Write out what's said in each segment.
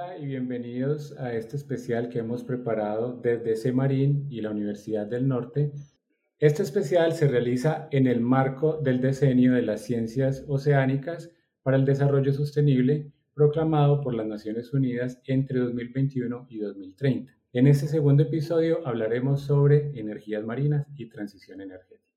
Hola y bienvenidos a este especial que hemos preparado desde CEMARIN y la Universidad del Norte. Este especial se realiza en el marco del Decenio de las Ciencias Oceánicas para el Desarrollo Sostenible proclamado por las Naciones Unidas entre 2021 y 2030. En este segundo episodio hablaremos sobre energías marinas y transición energética.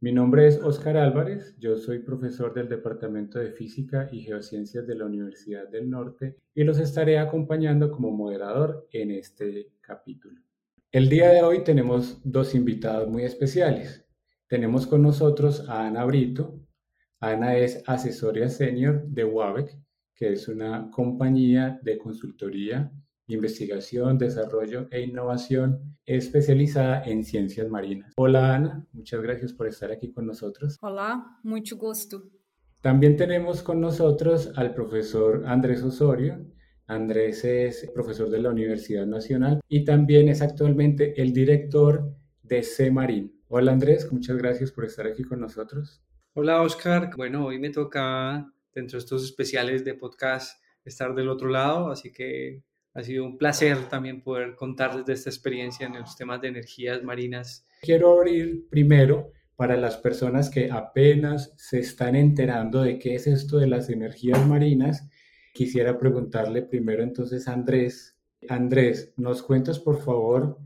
Mi nombre es Óscar Álvarez, yo soy profesor del Departamento de Física y Geociencias de la Universidad del Norte y los estaré acompañando como moderador en este capítulo. El día de hoy tenemos dos invitados muy especiales. Tenemos con nosotros a Ana Brito. Ana es asesoria senior de WABEC, que es una compañía de consultoría investigación, desarrollo e innovación especializada en ciencias marinas. Hola Ana, muchas gracias por estar aquí con nosotros. Hola, mucho gusto. También tenemos con nosotros al profesor Andrés Osorio. Andrés es profesor de la Universidad Nacional y también es actualmente el director de CEMARIN. Hola Andrés, muchas gracias por estar aquí con nosotros. Hola Oscar, bueno, hoy me toca dentro de estos especiales de podcast estar del otro lado, así que ha sido un placer también poder contarles de esta experiencia en los temas de energías marinas. Quiero abrir primero para las personas que apenas se están enterando de qué es esto de las energías marinas. Quisiera preguntarle primero entonces a Andrés. Andrés, ¿nos cuentas por favor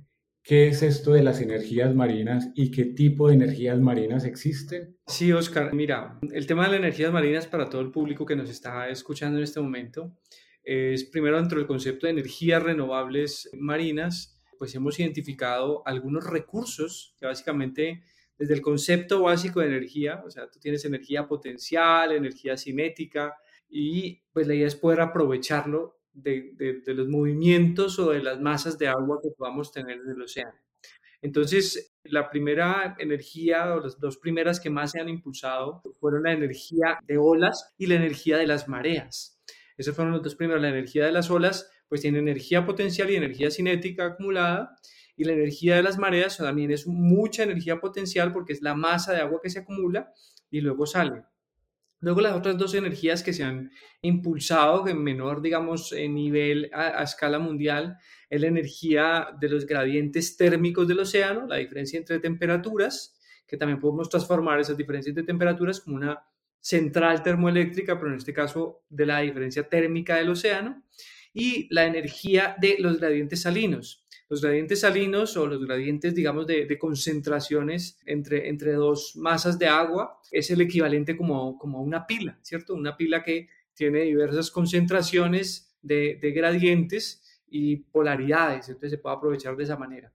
qué es esto de las energías marinas y qué tipo de energías marinas existen? Sí, Oscar, mira, el tema de las energías marinas para todo el público que nos está escuchando en este momento es primero dentro del concepto de energías renovables marinas, pues hemos identificado algunos recursos que básicamente desde el concepto básico de energía, o sea, tú tienes energía potencial, energía cinética, y pues la idea es poder aprovecharlo de, de, los movimientos o de las masas de agua que podamos tener en el océano. Entonces, la primera energía o las dos primeras que más se han impulsado fueron la energía de olas y la energía de las mareas. Esos fueron los dos primeros. La energía de las olas, pues tiene energía potencial y energía cinética acumulada. Y la energía de las mareas también es mucha energía potencial porque es la masa de agua que se acumula y luego sale. Luego las otras dos energías que se han impulsado en menor, digamos, nivel a, a, escala mundial es la energía de los gradientes térmicos del océano, la diferencia entre temperaturas, que también podemos transformar esas diferencias de temperaturas como una central termoeléctrica, pero en este caso de la diferencia térmica del océano, y la energía de los gradientes salinos. Los gradientes salinos o los gradientes, digamos, de, concentraciones entre, entre dos masas de agua es el equivalente como, como una pila, ¿cierto? Una pila que tiene diversas concentraciones de, de gradientes y polaridades, entonces se puede aprovechar de esa manera.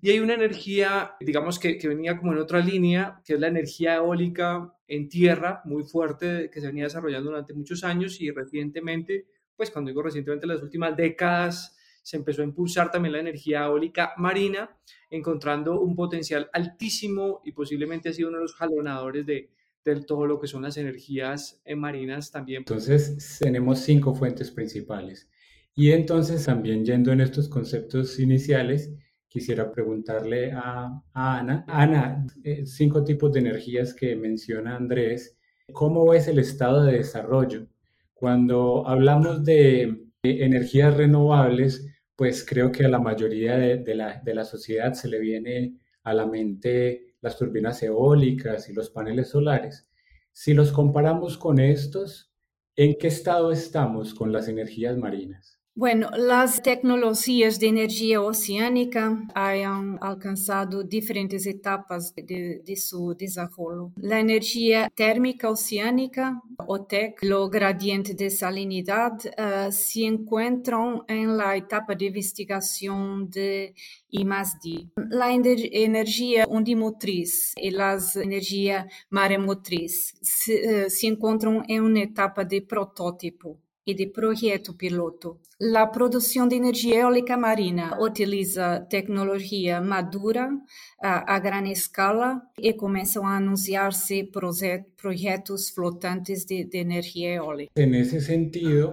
Y hay una energía, digamos, que, que, venía como en otra línea, que es la energía eólica en tierra, muy fuerte, que se venía desarrollando durante muchos años y recientemente, pues cuando digo recientemente, las últimas décadas, se empezó a impulsar también la energía eólica marina, encontrando un potencial altísimo y posiblemente ha sido uno de los jalonadores de, de todo lo que son las energías marinas también. Entonces, tenemos cinco fuentes principales. Y entonces, también yendo en estos conceptos iniciales, quisiera preguntarle a, Ana. Ana, eh, cinco tipos de energías que menciona Andrés. ¿Cómo es el estado de desarrollo? Cuando hablamos de energías renovables, pues creo que a la mayoría de, la, de la sociedad se le viene a la mente las turbinas eólicas y los paneles solares. Si los comparamos con estos, ¿en qué estado estamos con las energías marinas? Bueno, las tecnologías de energía oceánica han alcanzado diferentes etapas de, de, su desarrollo. La energía térmica oceánica, OTEC, los gradientes de salinidad uh, se encuentran en la etapa de investigación de I+D. La energía ondimotriz y las energía maremotriz se, uh, se encontran en una etapa de protótipo e de projeto piloto. A produção de energia eólica marina utiliza tecnologia madura a, a grande escala e começam a anunciar-se projetos flotantes de, de energia eólica. En ese sentido,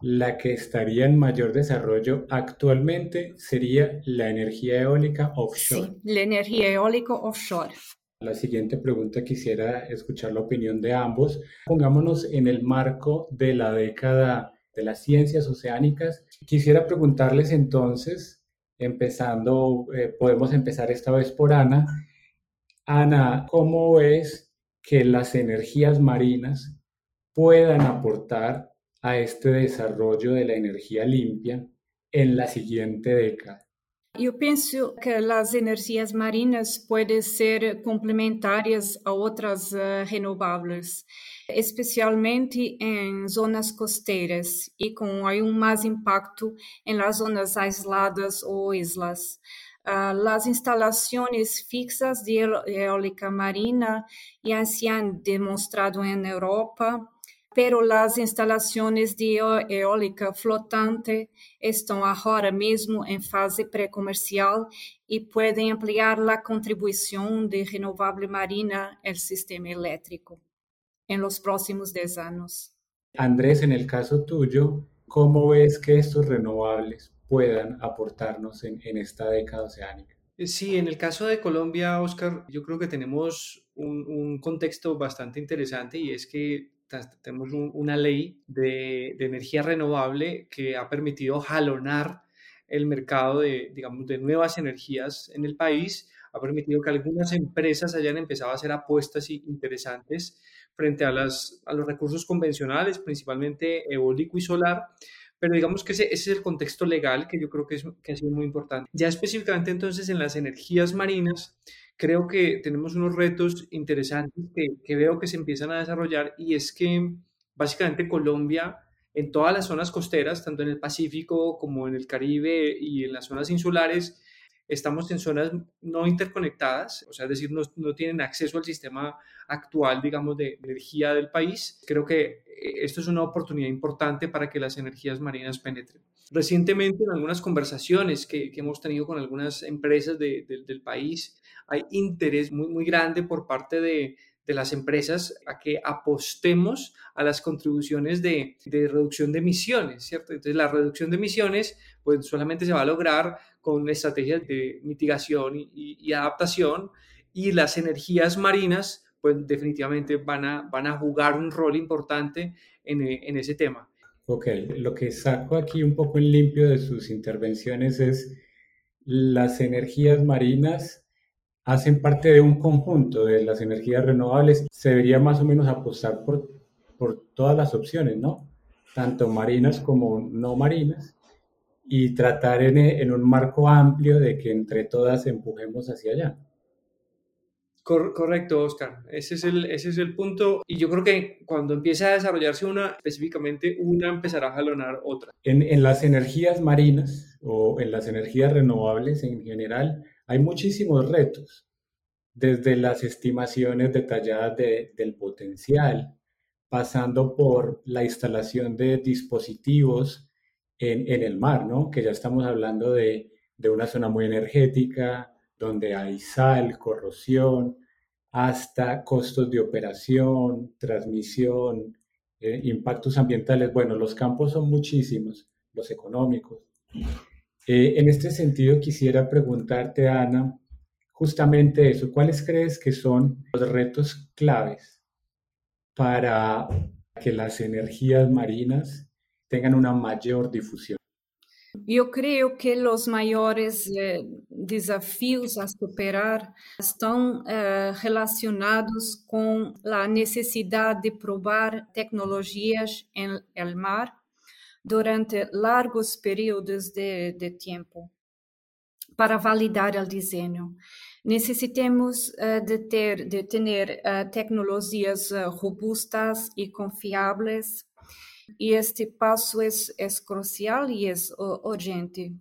la que estaría en mayor desarrollo actualmente sería la energía eólica offshore. Sí, la energía eólica offshore. La siguiente pregunta quisiera escuchar la opinión de ambos. Pongámonos en el marco de la década de las ciencias oceánicas. Quisiera preguntarles entonces, empezando, eh, podemos empezar esta vez por Ana. Ana, ¿cómo ves que las energías marinas puedan aportar a este desarrollo de la energía limpia en la siguiente década? Eu penso que as energias marinas podem ser complementares a outras uh, renováveis, especialmente em zonas costeiras e com um mais impacto em las zonas aisladas ou islas. Uh, as instalações fixas de eólica marina já se han demonstrado na Europa pero las instalaciones de eólica flotante están ahora mismo en fase precomercial y pueden ampliar la contribución de renovable marina al sistema eléctrico en los próximos 10 años. Andrés, en el caso tuyo, ¿cómo ves que estos renovables puedan aportarnos en, en esta década oceánica? Sí, en el caso de Colombia, Oscar, yo creo que tenemos un, un contexto bastante interesante y es que tenemos una ley de, energía renovable que ha permitido jalonar el mercado de, digamos, de nuevas energías en el país, ha permitido que algunas empresas hayan empezado a hacer apuestas interesantes frente a, las, a los recursos convencionales, principalmente eólico y solar, pero digamos que ese, es el contexto legal que yo creo que, es, que ha sido muy importante. Ya específicamente entonces en las energías marinas, creo que tenemos unos retos interesantes que, veo que se empiezan a desarrollar y es que básicamente Colombia en todas las zonas costeras, tanto en el Pacífico como en el Caribe y en las zonas insulares, estamos en zonas no interconectadas, o sea, es decir, no, no, tienen acceso al sistema actual, digamos, de energía del país. Creo que eh, esto es una oportunidad importante para que las energías marinas penetren. Recientemente, en algunas conversaciones que, hemos tenido con algunas empresas de, del país, hay interés muy, muy grande por parte de, las empresas a que apostemos a las contribuciones de, reducción de emisiones, ¿cierto? Entonces, la reducción de emisiones, pues solamente se va a lograr con estrategias de mitigación y, adaptación y las energías marinas, pues definitivamente van a, van a jugar un rol importante en ese tema. Ok, lo que saco aquí un poco en limpio de sus intervenciones es las energías marinas hacen parte de un conjunto de las energías renovables. Se debería más o menos apostar por, por todas las opciones, ¿no? Tanto marinas como no marinas, y tratar en, en un marco amplio de que entre todas empujemos hacia allá. Correcto, Oscar. Ese es, el, ese es el punto. Y yo creo que cuando empiece a desarrollarse una, específicamente una empezará a jalonar otra. En, las energías marinas o en las energías renovables en general, hay muchísimos retos, desde las estimaciones detalladas del potencial, pasando por la instalación de dispositivos en, el mar, ¿no? que ya estamos hablando de, una zona muy energética, donde hay sal, corrosión, hasta costos de operación, transmisión, eh, impactos ambientales. Bueno, los campos son muchísimos, los económicos. Eh, en este sentido, quisiera preguntarte, Ana, justamente eso, ¿cuáles crees que son los retos claves para que las energías marinas tengan una mayor difusión? Eu creio que os maiores eh, desafios a superar estão eh, relacionados com a necessidade de provar tecnologias em el mar durante largos períodos de, de tempo para validar o desenho. Necessitamos uh, de ter, de ter tecnologias robustas e confiáveis, e este passo é, é crucial e é urgente.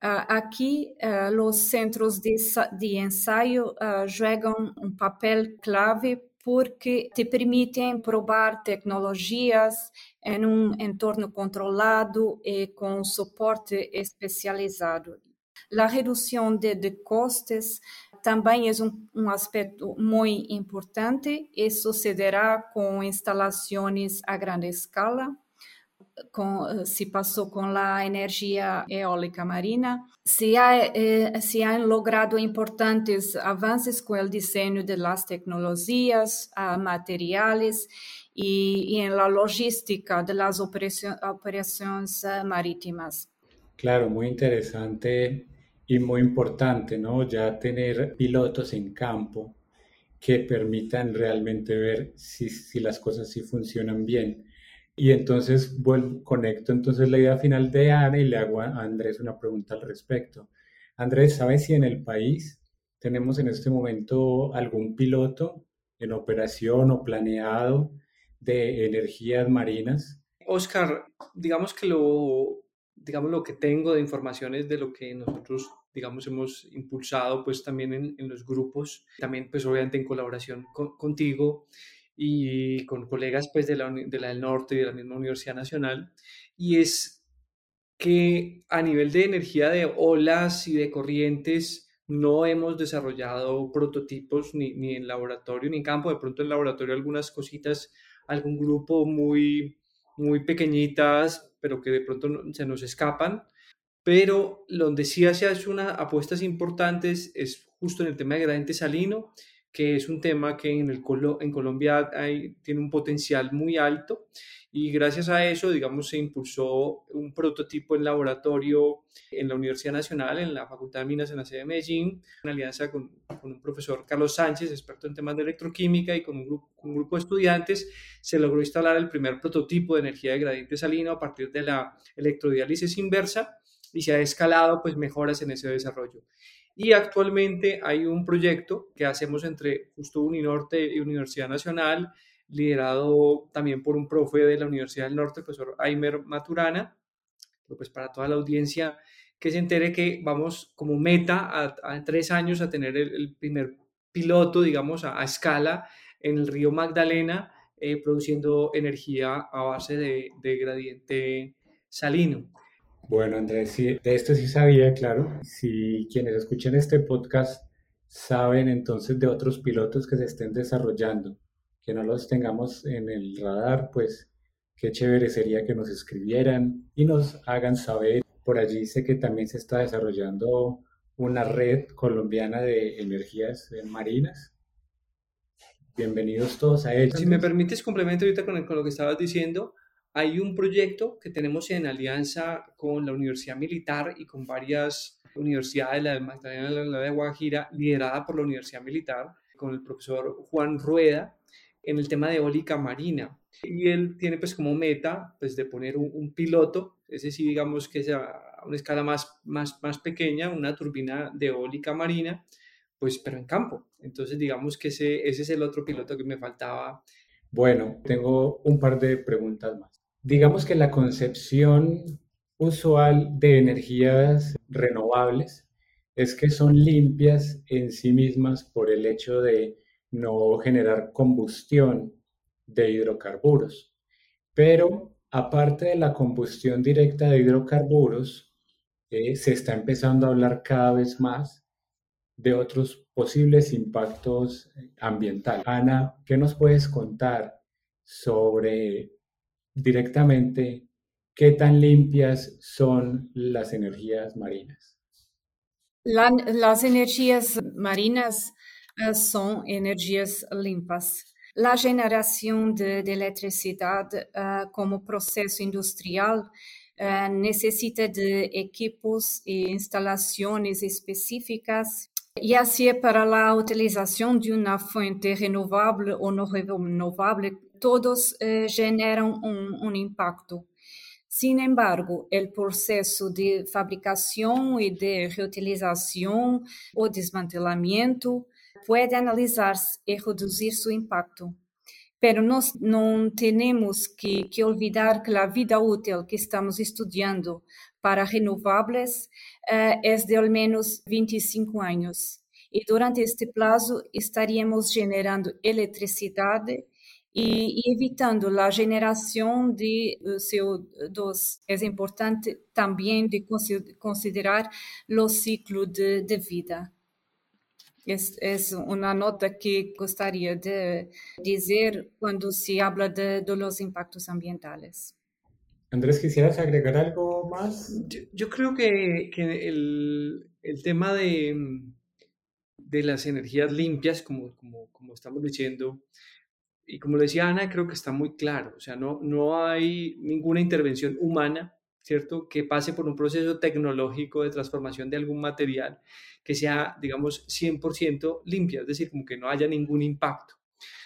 aqui, os centros de, de ensaio jogam um papel clave porque te permitem probar tecnologias em um entorno controlado e com suporte especializado. A redução de, de custos também é um, um aspecto muito importante e sucederá com instalações a grande escala, con, se pasó con la energía eólica marina, se, ha, eh, se han logrado importantes avances con el diseño de las tecnologías, uh, materiales y, y, en la logística de las operación, operaciones uh, marítimas. Claro, muy interesante y muy importante, ¿no? Ya tener pilotos en campo que permitan realmente ver si, si las cosas sí funcionan bien. Y entonces vuelvo, conecto entonces la idea final de Ana y le hago a Andrés una pregunta al respecto. Andrés, ¿sabes si en el país tenemos en este momento algún piloto en operación o planeado de energías marinas? Oscar, digamos que lo, digamos lo que tengo de informaciones de lo que nosotros digamos, hemos impulsado pues también en, los grupos, también pues obviamente en colaboración contigo y con colegas pues de la, de la del norte y de la misma Universidad Nacional, y es que a nivel de energía de olas y de corrientes no hemos desarrollado prototipos ni, ni en laboratorio ni en campo, de pronto en laboratorio algunas cositas, algún grupo muy, muy pequeñitas, pero que de pronto se nos escapan, pero donde sí hace unas apuestas importantes es justo en el tema de gradiente salino, que es un tema que en, el, en Colombia tiene un potencial muy alto y gracias a eso, digamos, se impulsó un prototipo en laboratorio en la Universidad Nacional, en la Facultad de Minas en la sede de Medellín, en alianza con, con un profesor Carlos Sánchez, experto en temas de electroquímica, y con un, grupo, un grupo de estudiantes, se logró instalar el primer prototipo de energía de gradiente salino a partir de la electrodiálisis inversa y se ha escalado pues mejoras en ese desarrollo. Y actualmente hay un proyecto que hacemos entre justo Uninorte y Universidad Nacional, liderado también por un profe de la Universidad del Norte, el profesor Aimer Maturana, pero pues para toda la audiencia que se entere que vamos como meta a, tres años a tener el, primer piloto, digamos, a, escala en el río Magdalena, eh, produciendo energía a base de, de gradiente salino. Bueno, Andrés, sí, de esto sí sabía, claro. Si quienes escuchan este podcast saben entonces de otros pilotos que se estén desarrollando, que no los tengamos en el radar, pues qué chévere sería que nos escribieran y nos hagan saber. Por allí sé que también se está desarrollando una red colombiana de energías marinas. Bienvenidos todos a ella. Si me permites, complemento ahorita con lo que estabas diciendo hay un proyecto que tenemos en alianza con la Universidad Militar y con varias universidades, la de Magdalena, la de Guajira, liderada por la Universidad Militar, con el profesor Juan Rueda, en el tema de eólica marina. Y él tiene pues como meta pues de poner un, piloto, ese sí digamos que es a una escala más, más, más pequeña, una turbina de eólica marina, pues pero en campo. Entonces digamos que ese, ese es el otro piloto que me faltaba. Bueno, tengo un par de preguntas más. Digamos que la concepción usual de energías renovables es que son limpias en sí mismas por el hecho de no generar combustión de hidrocarburos. Pero aparte de la combustión directa de hidrocarburos, eh, se está empezando a hablar cada vez más de otros posibles impactos ambientales. Ana, ¿qué nos puedes contar sobre directamente qué tan limpias son las energías marinas. las energías marinas eh, son energías limpas. La generación de, electricidad eh, como proceso industrial eh, necesita de equipos e instalaciones específicas ya sea para la utilización de una fuente renovable o no renovable todos eh, generan un, un, impacto. Sin embargo, el proceso de fabricación y de reutilización o desmantelamiento puede analizarse y reducir su impacto. Pero nós não temos que, que olvidar que a vida útil que estamos estudando para renováveis é de ao menos 25 anos. E durante este prazo estaríamos generando eletricidade e, e evitando a geração de CO2. É importante também de considerar o ciclo de, de vida. É uma nota que gostaria de dizer quando se habla de, de los impactos ambientales. Andrés, ¿quisieras agregar algo más? Yo, creo que, el, tema de, de, las energías limpias, como, como, como, estamos diciendo, y como decía Ana, creo que está muy claro. O sea, no, no hay ninguna intervención humana ¿cierto? Que pase por un proceso tecnológico de transformación de algún material que sea, digamos, 100% limpia, es decir, como que no haya ningún impacto.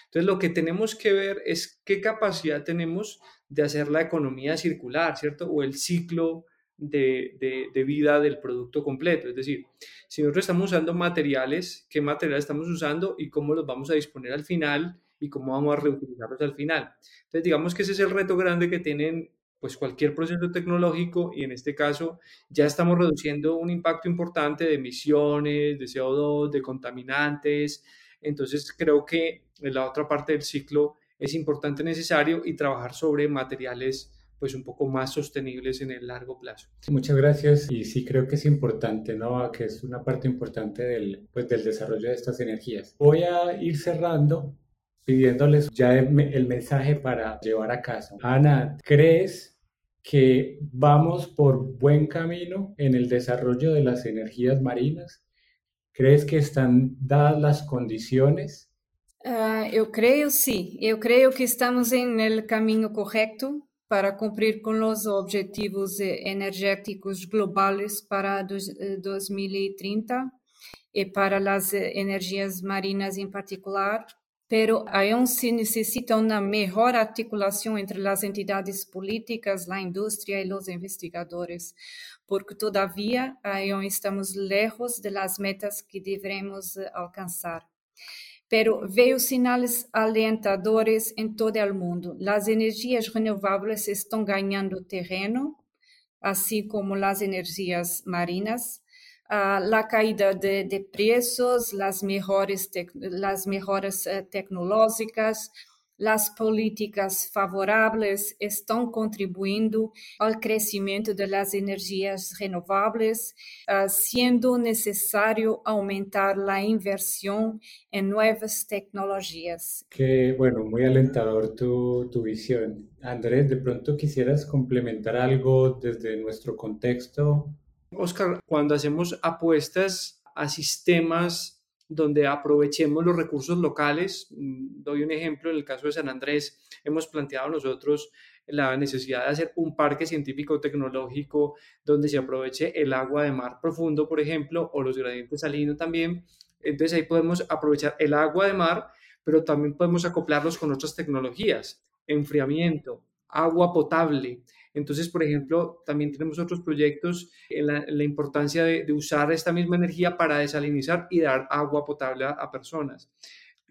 Entonces, lo que tenemos que ver es qué capacidad tenemos de hacer la economía circular, ¿cierto? O el ciclo de, de, vida del producto completo. Es decir, si nosotros estamos usando materiales, qué materiales estamos usando y cómo los vamos a disponer al final y cómo vamos a reutilizarlos al final. Entonces, digamos que ese es el reto grande que tienen pues cualquier proceso tecnológico y en este caso ya estamos reduciendo un impacto importante de emisiones, de CO2, de contaminantes. Entonces creo que en la otra parte del ciclo es importante, necesario y trabajar sobre materiales pues un poco más sostenibles en el largo plazo. Muchas gracias y sí creo que es importante, ¿no? Que es una parte importante del, pues, del desarrollo de estas energías. Voy a ir cerrando pidiéndoles ya el mensaje para llevar a casa. Ana, ¿crees que vamos por buen camino en el desarrollo de las energías marinas? ¿Crees que están dadas las condiciones? Uh, eu creio sim, eu creio que estamos el caminho correto para cumprir com os objetivos energéticos globais para 2030 e para as energias marinas em particular pero aún se necesita una mejor articulación entre las entidades políticas, la industria y los investigadores, porque todavía aún estamos lejos de las metas que deberemos alcanzar. Pero veo sinales alentadores en todo el mundo. Las energías renovables están ganando terreno, así como las energías marinas la caída de, precios, las mejores, las mejoras uh, tecnológicas, las políticas favorables están contribuyendo al crecimiento de las energías renovables, uh, siendo necesario aumentar la inversión en nuevas tecnologías. Qué bueno, muy alentador tu, tu visión. Andrés, de pronto quisieras complementar algo desde nuestro contexto Oscar, cuando hacemos apuestas a sistemas donde aprovechemos los recursos locales, mm, doy un ejemplo, en el caso de San Andrés, hemos planteado nosotros la necesidad de hacer un parque científico tecnológico donde se aproveche el agua de mar profundo, por ejemplo, o los gradientes salinos también. Entonces ahí podemos aprovechar el agua de mar, pero también podemos acoplarlos con otras tecnologías, enfriamiento, agua potable, entonces, por ejemplo, también tenemos otros proyectos en la, importancia de, usar esta misma energía para desalinizar y dar agua potable a personas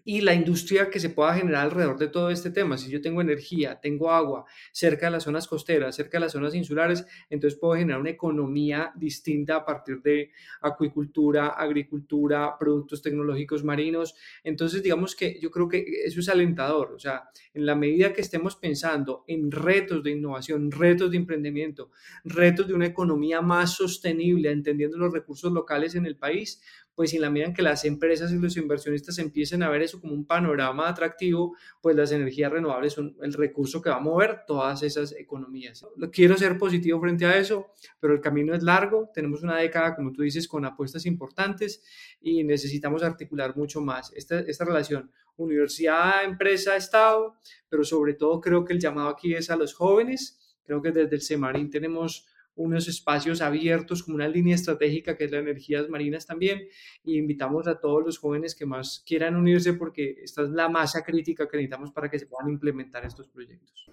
y la industria que se pueda generar alrededor de todo este tema. Si yo tengo energía, tengo agua cerca de las zonas costeras, cerca de las zonas insulares, entonces puedo generar una economía distinta a partir de acuicultura, agricultura, productos tecnológicos marinos. Entonces, digamos que yo creo que eso es alentador. O sea, en la medida que estemos pensando en retos de innovación, retos de emprendimiento, retos de una economía más sostenible, entendiendo los recursos locales en el país, pues en la medida en que las empresas y los inversionistas empiecen a ver eso como un panorama atractivo, pues las energías renovables son el recurso que va a mover todas esas economías. Quiero ser positivo frente a eso, pero el camino es largo, tenemos una década, como tú dices, con apuestas importantes y necesitamos articular mucho más esta, esta relación universidad, empresa, Estado, pero sobre todo creo que el llamado aquí es a los jóvenes. Creo que desde el CEMARIN tenemos unos espacios abiertos como una línea estratégica que es la energías marinas también y invitamos a todos los jóvenes que más quieran unirse porque esta es la masa crítica que necesitamos para que se puedan implementar estos proyectos.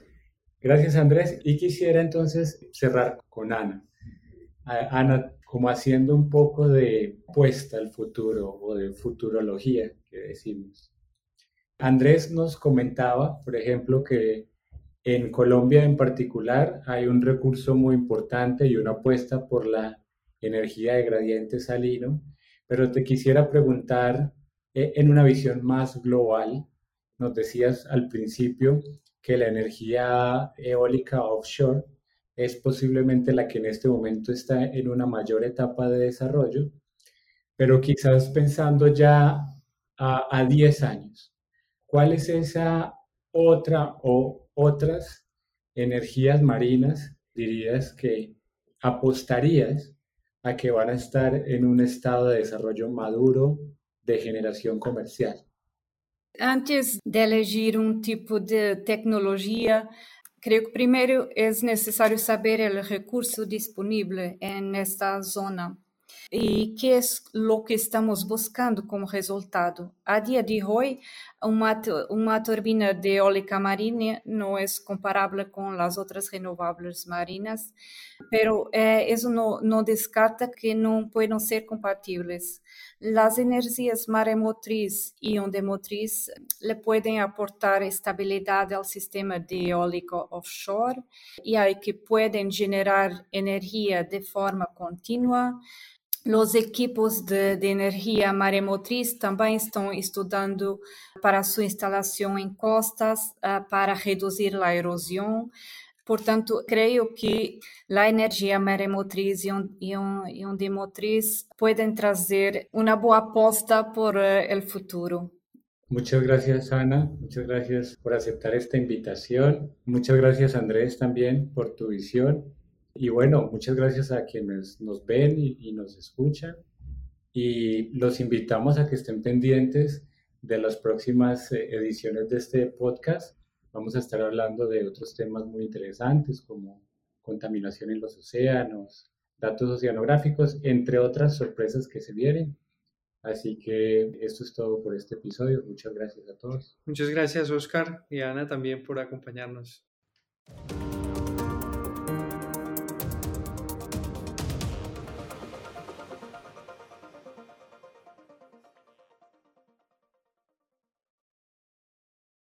Gracias Andrés y quisiera entonces cerrar con Ana. Ana, como haciendo un poco de puesta al futuro o de futurología que decimos. Andrés nos comentaba, por ejemplo, que en Colombia en particular hay un recurso muy importante y una apuesta por la energía de gradiente salino, pero te quisiera preguntar eh, en una visión más global, nos decías al principio que la energía eólica offshore es posiblemente la que en este momento está en una mayor etapa de desarrollo, pero quizás pensando ya a, a 10 años, ¿cuál es esa otra o otras energías marinas dirías que apostarías a que van a estar en un estado de desarrollo maduro de generación comercial? Antes de elegir um tipo de tecnologia, creio que primeiro é necessário saber o recurso disponível nesta zona e que é o que estamos buscando como resultado. A dia de hoje, uma, uma turbina de eólica marina não é comparável com as outras renováveis marinas, pero eh, isso não, não descarta que não podem ser compatíveis. As energias maremotriz e ondemotriz le podem aportar estabilidade ao sistema de eólico offshore e aí que podem gerar energia de forma contínua os equipos de, de, energia maremotriz também estão estudando para sua instalação em costas uh, para reduzir a erosão. Portanto, creio que a energia maremotriz e, um, e, um, e ondemotriz podem trazer uma boa aposta para uh, o futuro. Muchas gracias, Ana. Muchas gracias por aceptar esta invitación. Muchas gracias, Andrés, también por tu visión Y bueno, muchas gracias a quienes nos ven y, nos escuchan. Y los invitamos a que estén pendientes de las próximas eh, ediciones de este podcast. Vamos a estar hablando de otros temas muy interesantes como contaminación en los océanos, datos oceanográficos, entre otras sorpresas que se vienen. Así que esto es todo por este episodio. Muchas gracias a todos. Muchas gracias, Oscar y Ana, también por acompañarnos.